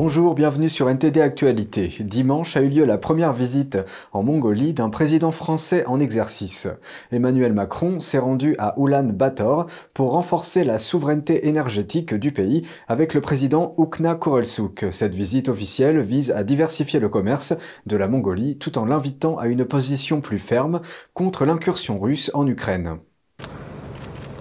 Bonjour, bienvenue sur NTD Actualité. Dimanche a eu lieu la première visite en Mongolie d'un président français en exercice. Emmanuel Macron s'est rendu à Ulan-Bator pour renforcer la souveraineté énergétique du pays avec le président Oukna Kurelsuk. Cette visite officielle vise à diversifier le commerce de la Mongolie tout en l'invitant à une position plus ferme contre l'incursion russe en Ukraine.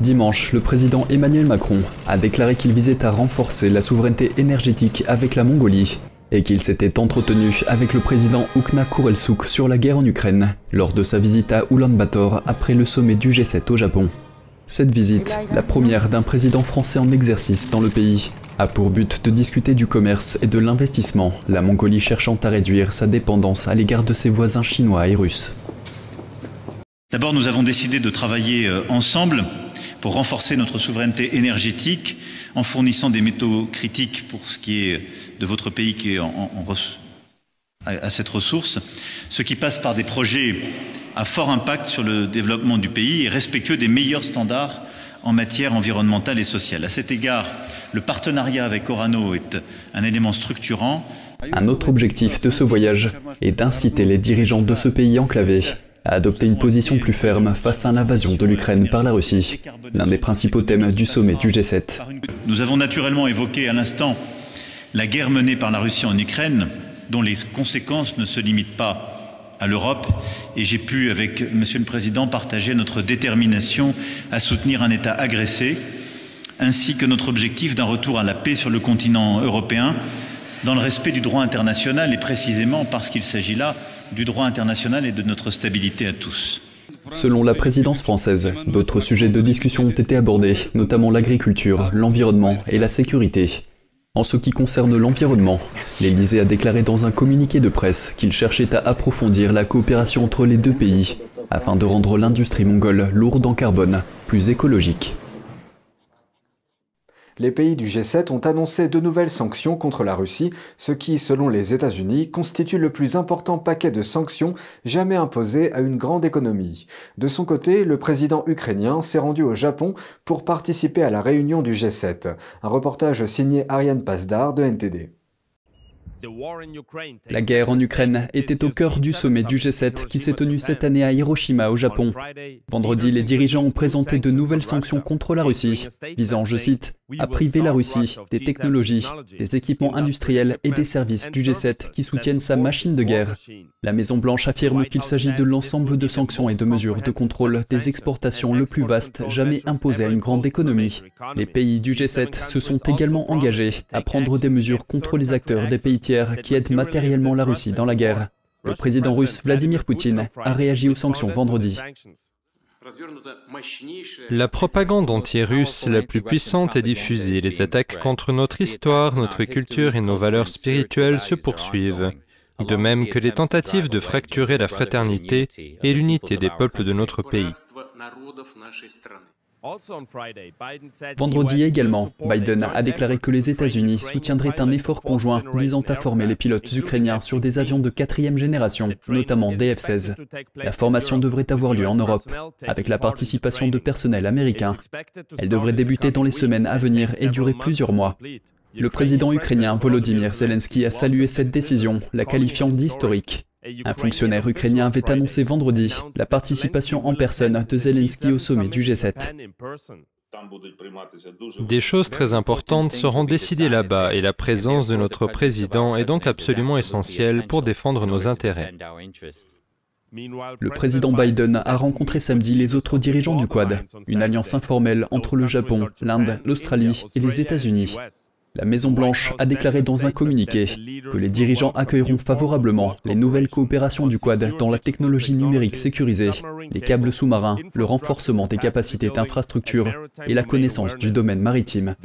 Dimanche, le président Emmanuel Macron a déclaré qu'il visait à renforcer la souveraineté énergétique avec la Mongolie et qu'il s'était entretenu avec le président Oukna Kurelsuk sur la guerre en Ukraine lors de sa visite à Ulaanbaatar après le sommet du G7 au Japon. Cette visite, la première d'un président français en exercice dans le pays, a pour but de discuter du commerce et de l'investissement, la Mongolie cherchant à réduire sa dépendance à l'égard de ses voisins chinois et russes. D'abord, nous avons décidé de travailler euh, ensemble pour renforcer notre souveraineté énergétique en fournissant des métaux critiques pour ce qui est de votre pays qui est en, à cette ressource, ce qui passe par des projets à fort impact sur le développement du pays et respectueux des meilleurs standards en matière environnementale et sociale. À cet égard, le partenariat avec Orano est un élément structurant. Un autre objectif de ce voyage est d'inciter les dirigeants de ce pays enclavé a adopté une position plus ferme face à l'invasion de l'Ukraine par la Russie, l'un des principaux thèmes du sommet du G7. Nous avons naturellement évoqué à l'instant la guerre menée par la Russie en Ukraine, dont les conséquences ne se limitent pas à l'Europe, et j'ai pu, avec Monsieur le Président, partager notre détermination à soutenir un État agressé, ainsi que notre objectif d'un retour à la paix sur le continent européen, dans le respect du droit international et précisément parce qu'il s'agit là du droit international et de notre stabilité à tous. Selon la présidence française, d'autres sujets de discussion ont été abordés, notamment l'agriculture, l'environnement et la sécurité. En ce qui concerne l'environnement, l'Élysée a déclaré dans un communiqué de presse qu'il cherchait à approfondir la coopération entre les deux pays, afin de rendre l'industrie mongole lourde en carbone, plus écologique les pays du G7 ont annoncé de nouvelles sanctions contre la Russie, ce qui, selon les États-Unis, constitue le plus important paquet de sanctions jamais imposé à une grande économie. De son côté, le président ukrainien s'est rendu au Japon pour participer à la réunion du G7. Un reportage signé Ariane Pasdar de NTD. La guerre en Ukraine était au cœur du sommet du G7 qui s'est tenu cette année à Hiroshima au Japon. Vendredi, les dirigeants ont présenté de nouvelles sanctions contre la Russie, visant, je cite, à priver la Russie des technologies, des équipements industriels et des services du G7 qui soutiennent sa machine de guerre. La Maison-Blanche affirme qu'il s'agit de l'ensemble de sanctions et de mesures de contrôle des exportations le plus vaste jamais imposées à une grande économie. Les pays du G7 se sont également engagés à prendre des mesures contre les acteurs des pays tiers qui aide matériellement la Russie dans la guerre. Le président russe Vladimir Poutine a réagi aux sanctions vendredi. La propagande anti-russe la plus puissante est diffusée. Les attaques contre notre histoire, notre culture et nos valeurs spirituelles se poursuivent. De même que les tentatives de fracturer la fraternité et l'unité des peuples de notre pays. Vendredi également, Biden a déclaré que les États-Unis soutiendraient un effort conjoint visant à former les pilotes ukrainiens sur des avions de quatrième génération, notamment des F-16. La formation devrait avoir lieu en Europe, avec la participation de personnel américain. Elle devrait débuter dans les semaines à venir et durer plusieurs mois. Le président ukrainien Volodymyr Zelensky a salué cette décision, la qualifiant d'historique. Un fonctionnaire ukrainien avait annoncé vendredi la participation en personne de Zelensky au sommet du G7. Des choses très importantes seront décidées là-bas et la présence de notre président est donc absolument essentielle pour défendre nos intérêts. Le président Biden a rencontré samedi les autres dirigeants du Quad, une alliance informelle entre le Japon, l'Inde, l'Australie et les États-Unis. La Maison-Blanche a déclaré dans un communiqué que les dirigeants accueilleront favorablement les nouvelles coopérations du Quad dans la technologie numérique sécurisée, les câbles sous-marins, le renforcement des capacités d'infrastructure et la connaissance du domaine maritime.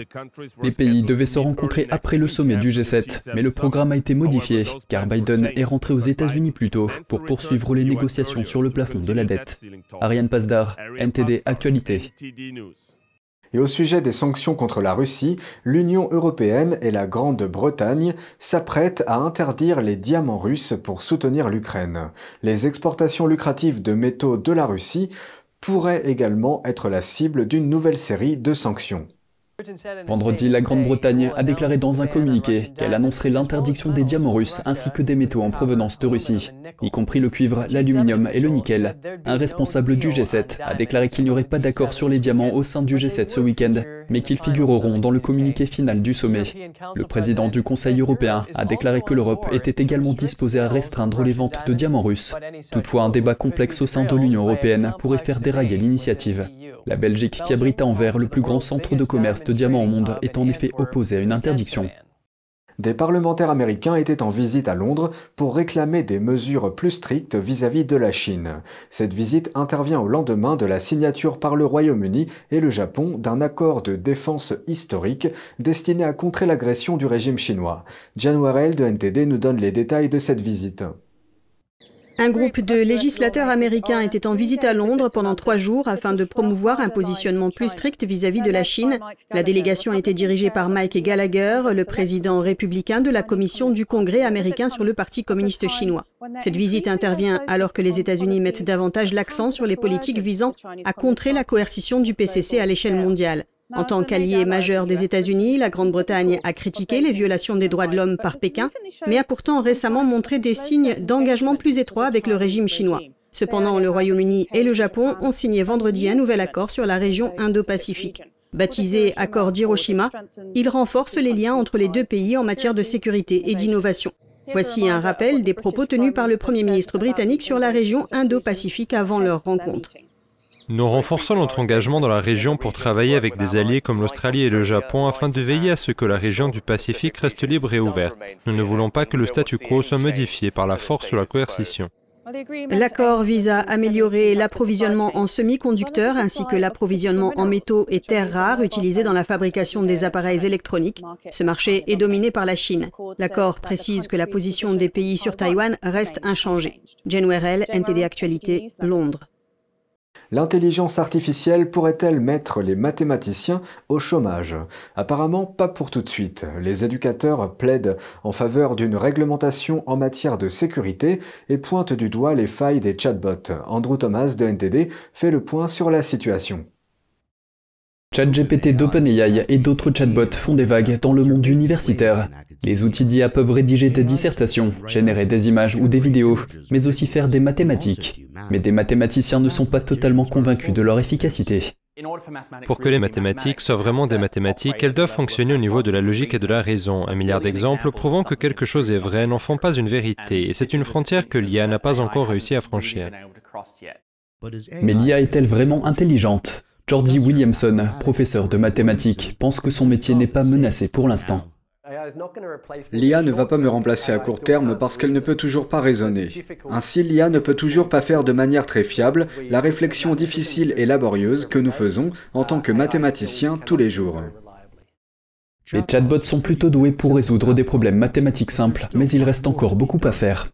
Les pays devaient se rencontrer après le sommet du G7, mais le programme a été modifié car Biden est rentré aux États-Unis plus tôt pour poursuivre les négociations sur le plafond de la dette. Ariane Pasdar, NTD Actualité. Et au sujet des sanctions contre la Russie, l'Union européenne et la Grande-Bretagne s'apprêtent à interdire les diamants russes pour soutenir l'Ukraine. Les exportations lucratives de métaux de la Russie pourraient également être la cible d'une nouvelle série de sanctions. Vendredi, la Grande-Bretagne a déclaré dans un communiqué qu'elle annoncerait l'interdiction des diamants russes ainsi que des métaux en provenance de Russie, y compris le cuivre, l'aluminium et le nickel. Un responsable du G7 a déclaré qu'il n'y aurait pas d'accord sur les diamants au sein du G7 ce week-end, mais qu'ils figureront dans le communiqué final du sommet. Le président du Conseil européen a déclaré que l'Europe était également disposée à restreindre les ventes de diamants russes. Toutefois, un débat complexe au sein de l'Union européenne pourrait faire dérailler l'initiative. La Belgique, qui abrite à Anvers le plus grand centre de commerce de diamants au monde, est en effet opposée à une interdiction. Des parlementaires américains étaient en visite à Londres pour réclamer des mesures plus strictes vis-à-vis de la Chine. Cette visite intervient au lendemain de la signature par le Royaume-Uni et le Japon d'un accord de défense historique destiné à contrer l'agression du régime chinois. Jan Warrell de NTD nous donne les détails de cette visite. Un groupe de législateurs américains était en visite à Londres pendant trois jours afin de promouvoir un positionnement plus strict vis-à-vis de la Chine. La délégation a été dirigée par Mike Gallagher, le président républicain de la commission du Congrès américain sur le Parti communiste chinois. Cette visite intervient alors que les États-Unis mettent davantage l'accent sur les politiques visant à contrer la coercition du PCC à l'échelle mondiale. En tant qu'allié majeur des États-Unis, la Grande-Bretagne a critiqué les violations des droits de l'homme par Pékin, mais a pourtant récemment montré des signes d'engagement plus étroit avec le régime chinois. Cependant, le Royaume-Uni et le Japon ont signé vendredi un nouvel accord sur la région Indo-Pacifique. Baptisé Accord d'Hiroshima, il renforce les liens entre les deux pays en matière de sécurité et d'innovation. Voici un rappel des propos tenus par le Premier ministre britannique sur la région Indo-Pacifique avant leur rencontre. Nous renforçons notre engagement dans la région pour travailler avec des alliés comme l'Australie et le Japon afin de veiller à ce que la région du Pacifique reste libre et ouverte. Nous ne voulons pas que le statu quo soit modifié par la force ou la coercition. L'accord vise à améliorer l'approvisionnement en semi-conducteurs ainsi que l'approvisionnement en métaux et terres rares utilisés dans la fabrication des appareils électroniques. Ce marché est dominé par la Chine. L'accord précise que la position des pays sur Taïwan reste inchangée. Jen NTD Actualité, Londres. L'intelligence artificielle pourrait-elle mettre les mathématiciens au chômage? Apparemment pas pour tout de suite. Les éducateurs plaident en faveur d'une réglementation en matière de sécurité et pointent du doigt les failles des chatbots. Andrew Thomas de NTD fait le point sur la situation. ChatGPT d'OpenAI et d'autres chatbots font des vagues dans le monde universitaire. Les outils d'IA peuvent rédiger des dissertations, générer des images ou des vidéos, mais aussi faire des mathématiques. Mais des mathématiciens ne sont pas totalement convaincus de leur efficacité. Pour que les mathématiques soient vraiment des mathématiques, elles doivent fonctionner au niveau de la logique et de la raison. Un milliard d'exemples prouvant que quelque chose est vrai n'en font pas une vérité, et c'est une frontière que l'IA n'a pas encore réussi à franchir. Mais l'IA est-elle vraiment intelligente? Jordi Williamson, professeur de mathématiques, pense que son métier n'est pas menacé pour l'instant. L'IA ne va pas me remplacer à court terme parce qu'elle ne peut toujours pas raisonner. Ainsi, l'IA ne peut toujours pas faire de manière très fiable la réflexion difficile et laborieuse que nous faisons en tant que mathématiciens tous les jours. Les chatbots sont plutôt doués pour résoudre des problèmes mathématiques simples, mais il reste encore beaucoup à faire.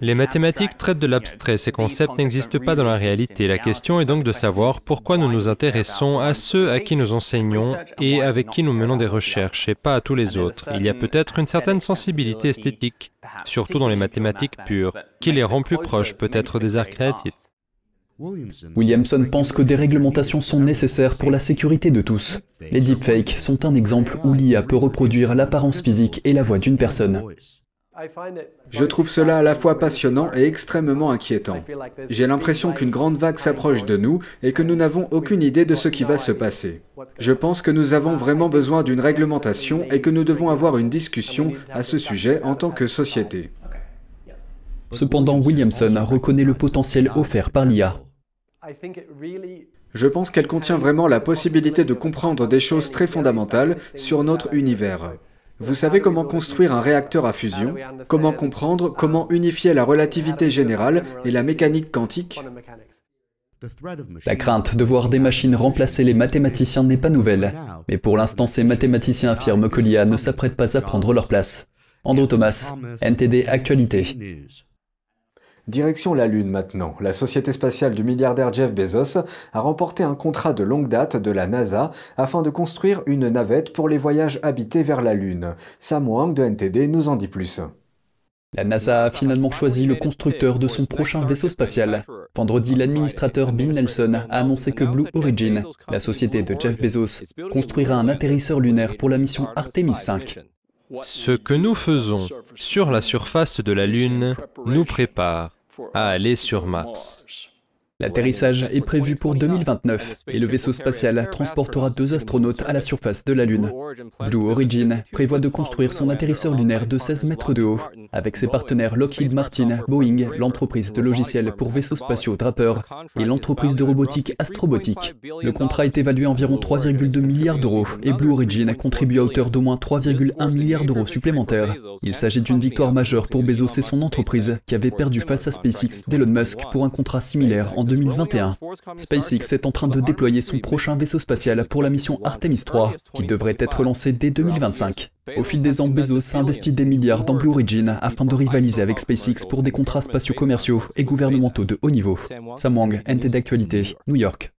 Les mathématiques traitent de l'abstrait, ces concepts n'existent pas dans la réalité. La question est donc de savoir pourquoi nous nous intéressons à ceux à qui nous enseignons et avec qui nous menons des recherches, et pas à tous les autres. Il y a peut-être une certaine sensibilité esthétique, surtout dans les mathématiques pures, qui les rend plus proches peut-être des arts créatifs. Williamson pense que des réglementations sont nécessaires pour la sécurité de tous. Les deepfakes sont un exemple où l'IA peut reproduire l'apparence physique et la voix d'une personne. Je trouve cela à la fois passionnant et extrêmement inquiétant. J'ai l'impression qu'une grande vague s'approche de nous et que nous n'avons aucune idée de ce qui va se passer. Je pense que nous avons vraiment besoin d'une réglementation et que nous devons avoir une discussion à ce sujet en tant que société. Cependant, Williamson reconnaît le potentiel offert par l'IA. Je pense qu'elle contient vraiment la possibilité de comprendre des choses très fondamentales sur notre univers. Vous savez comment construire un réacteur à fusion, comment comprendre, comment unifier la relativité générale et la mécanique quantique La crainte de voir des machines remplacer les mathématiciens n'est pas nouvelle, mais pour l'instant ces mathématiciens affirment que l'IA ne s'apprête pas à prendre leur place. Andrew Thomas, NTD Actualité. Direction la Lune maintenant. La société spatiale du milliardaire Jeff Bezos a remporté un contrat de longue date de la NASA afin de construire une navette pour les voyages habités vers la Lune. Sam Wang de NTD nous en dit plus. La NASA a finalement choisi le constructeur de son prochain vaisseau spatial. Vendredi, l'administrateur Bill Nelson a annoncé que Blue Origin, la société de Jeff Bezos, construira un atterrisseur lunaire pour la mission Artemis 5. Ce que nous faisons sur la surface de la Lune nous prépare à aller sur Mars. L'atterrissage est prévu pour 2029 et le vaisseau spatial transportera deux astronautes à la surface de la Lune. Blue Origin prévoit de construire son atterrisseur lunaire de 16 mètres de haut avec ses partenaires Lockheed Martin, Boeing, l'entreprise de logiciels pour vaisseaux spatiaux Draper et l'entreprise de robotique Astrobotic. Le contrat est évalué à environ 3,2 milliards d'euros et Blue Origin contribue à hauteur d'au moins 3,1 milliards d'euros supplémentaires. Il s'agit d'une victoire majeure pour Bezos et son entreprise qui avait perdu face à SpaceX d'Elon Musk pour un contrat similaire en 2021. SpaceX est en train de déployer son prochain vaisseau spatial pour la mission Artemis 3, qui devrait être lancée dès 2025. Au fil des ans, Bezos a investi des milliards dans Blue Origin afin de rivaliser avec SpaceX pour des contrats spatiaux commerciaux et gouvernementaux de haut niveau. Sam Wang, NT d'actualité, New York.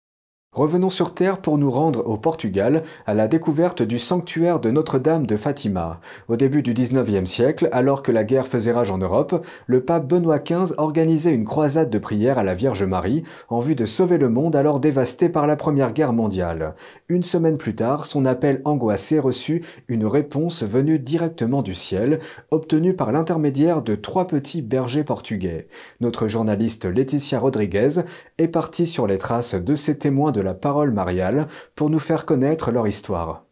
Revenons sur Terre pour nous rendre au Portugal à la découverte du sanctuaire de Notre-Dame de Fatima. Au début du 19e siècle, alors que la guerre faisait rage en Europe, le pape Benoît XV organisait une croisade de prière à la Vierge Marie en vue de sauver le monde alors dévasté par la Première Guerre mondiale. Une semaine plus tard, son appel angoissé reçut une réponse venue directement du ciel, obtenue par l'intermédiaire de trois petits bergers portugais. Notre journaliste Laetitia Rodriguez est partie sur les traces de ces témoins de la parole mariale pour nous faire connaître leur histoire.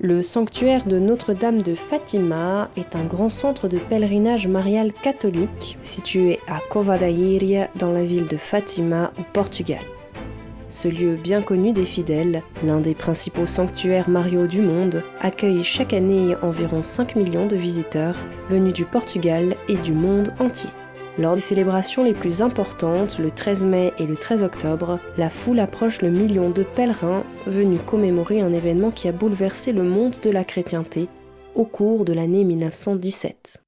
Le sanctuaire de Notre-Dame de Fatima est un grand centre de pèlerinage marial catholique situé à Cova da dans la ville de Fatima au Portugal. Ce lieu bien connu des fidèles, l'un des principaux sanctuaires mariaux du monde, accueille chaque année environ 5 millions de visiteurs venus du Portugal et du monde entier. Lors des célébrations les plus importantes, le 13 mai et le 13 octobre, la foule approche le million de pèlerins venus commémorer un événement qui a bouleversé le monde de la chrétienté au cours de l'année 1917.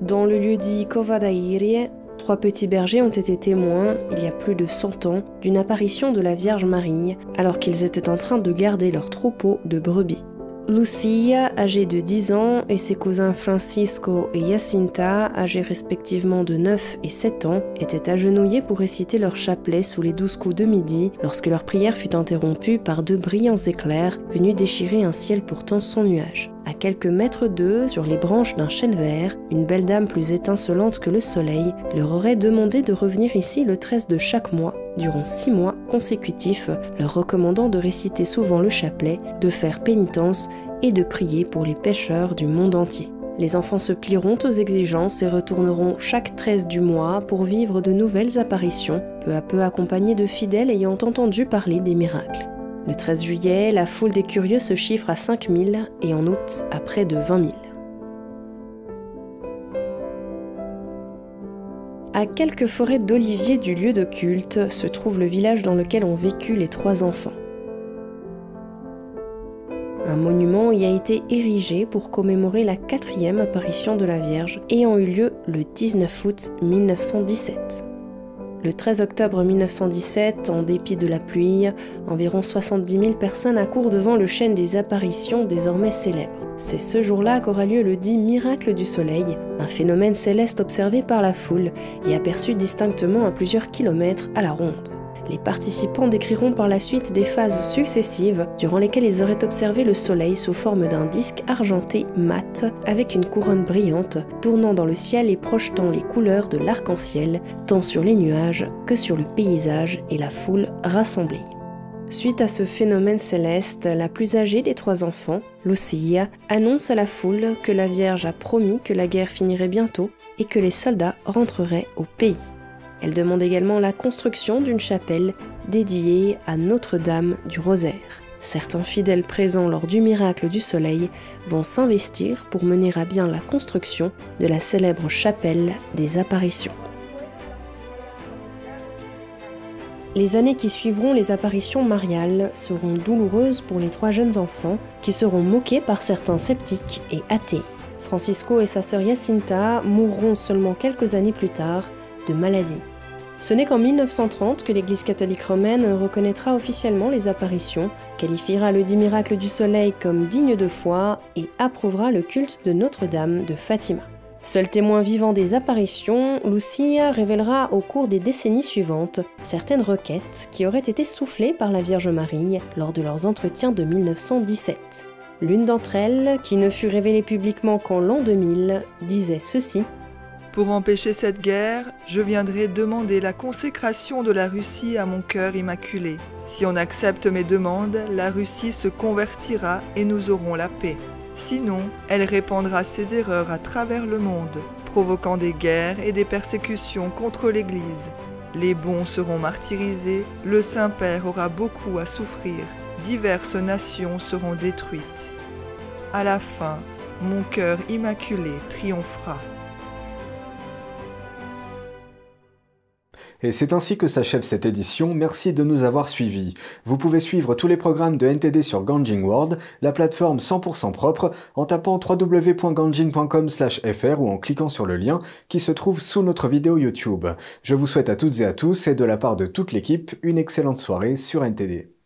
Dans le lieu dit Covadairie, trois petits bergers ont été témoins, il y a plus de 100 ans, d'une apparition de la Vierge Marie alors qu'ils étaient en train de garder leur troupeau de brebis. Lucia, âgée de 10 ans, et ses cousins Francisco et Jacinta, âgés respectivement de 9 et 7 ans, étaient agenouillés pour réciter leur chapelet sous les douze coups de midi lorsque leur prière fut interrompue par deux brillants éclairs venus déchirer un ciel pourtant sans nuages. À quelques mètres d'eux, sur les branches d'un chêne vert, une belle dame plus étincelante que le soleil leur aurait demandé de revenir ici le 13 de chaque mois, durant six mois consécutifs, leur recommandant de réciter souvent le chapelet, de faire pénitence et de prier pour les pécheurs du monde entier. Les enfants se plieront aux exigences et retourneront chaque 13 du mois pour vivre de nouvelles apparitions, peu à peu accompagnés de fidèles ayant entendu parler des miracles. Le 13 juillet, la foule des curieux se chiffre à 5000 et en août à près de 20 000. À quelques forêts d'oliviers du lieu de culte se trouve le village dans lequel ont vécu les trois enfants. Un monument y a été érigé pour commémorer la quatrième apparition de la Vierge ayant eu lieu le 19 août 1917. Le 13 octobre 1917, en dépit de la pluie, environ 70 000 personnes accourent devant le chêne des apparitions désormais célèbre. C'est ce jour-là qu'aura lieu le dit miracle du soleil, un phénomène céleste observé par la foule et aperçu distinctement à plusieurs kilomètres à la ronde. Les participants décriront par la suite des phases successives durant lesquelles ils auraient observé le Soleil sous forme d'un disque argenté mat avec une couronne brillante tournant dans le ciel et projetant les couleurs de l'arc-en-ciel tant sur les nuages que sur le paysage et la foule rassemblée. Suite à ce phénomène céleste, la plus âgée des trois enfants, Lucia, annonce à la foule que la Vierge a promis que la guerre finirait bientôt et que les soldats rentreraient au pays. Elle demande également la construction d'une chapelle dédiée à Notre-Dame du Rosaire. Certains fidèles présents lors du miracle du soleil vont s'investir pour mener à bien la construction de la célèbre chapelle des apparitions. Les années qui suivront les apparitions mariales seront douloureuses pour les trois jeunes enfants qui seront moqués par certains sceptiques et athées. Francisco et sa sœur Jacinta mourront seulement quelques années plus tard de maladie. Ce n'est qu'en 1930 que l'Église catholique romaine reconnaîtra officiellement les apparitions, qualifiera le dit miracle du soleil comme digne de foi et approuvera le culte de Notre-Dame de Fatima. Seul témoin vivant des apparitions, Lucia révélera au cours des décennies suivantes certaines requêtes qui auraient été soufflées par la Vierge Marie lors de leurs entretiens de 1917. L'une d'entre elles, qui ne fut révélée publiquement qu'en l'an 2000, disait ceci Pour empêcher cette guerre, je viendrai demander la consécration de la Russie à mon cœur immaculé. Si on accepte mes demandes, la Russie se convertira et nous aurons la paix. Sinon, elle répandra ses erreurs à travers le monde, provoquant des guerres et des persécutions contre l'Église. Les bons seront martyrisés, le Saint-Père aura beaucoup à souffrir, diverses nations seront détruites. À la fin, mon cœur immaculé triomphera. Et c'est ainsi que s'achève cette édition, merci de nous avoir suivis. Vous pouvez suivre tous les programmes de NTD sur Ganjing World, la plateforme 100% propre, en tapant www.ganjing.com fr ou en cliquant sur le lien qui se trouve sous notre vidéo YouTube. Je vous souhaite à toutes et à tous, et de la part de toute l'équipe, une excellente soirée sur NTD.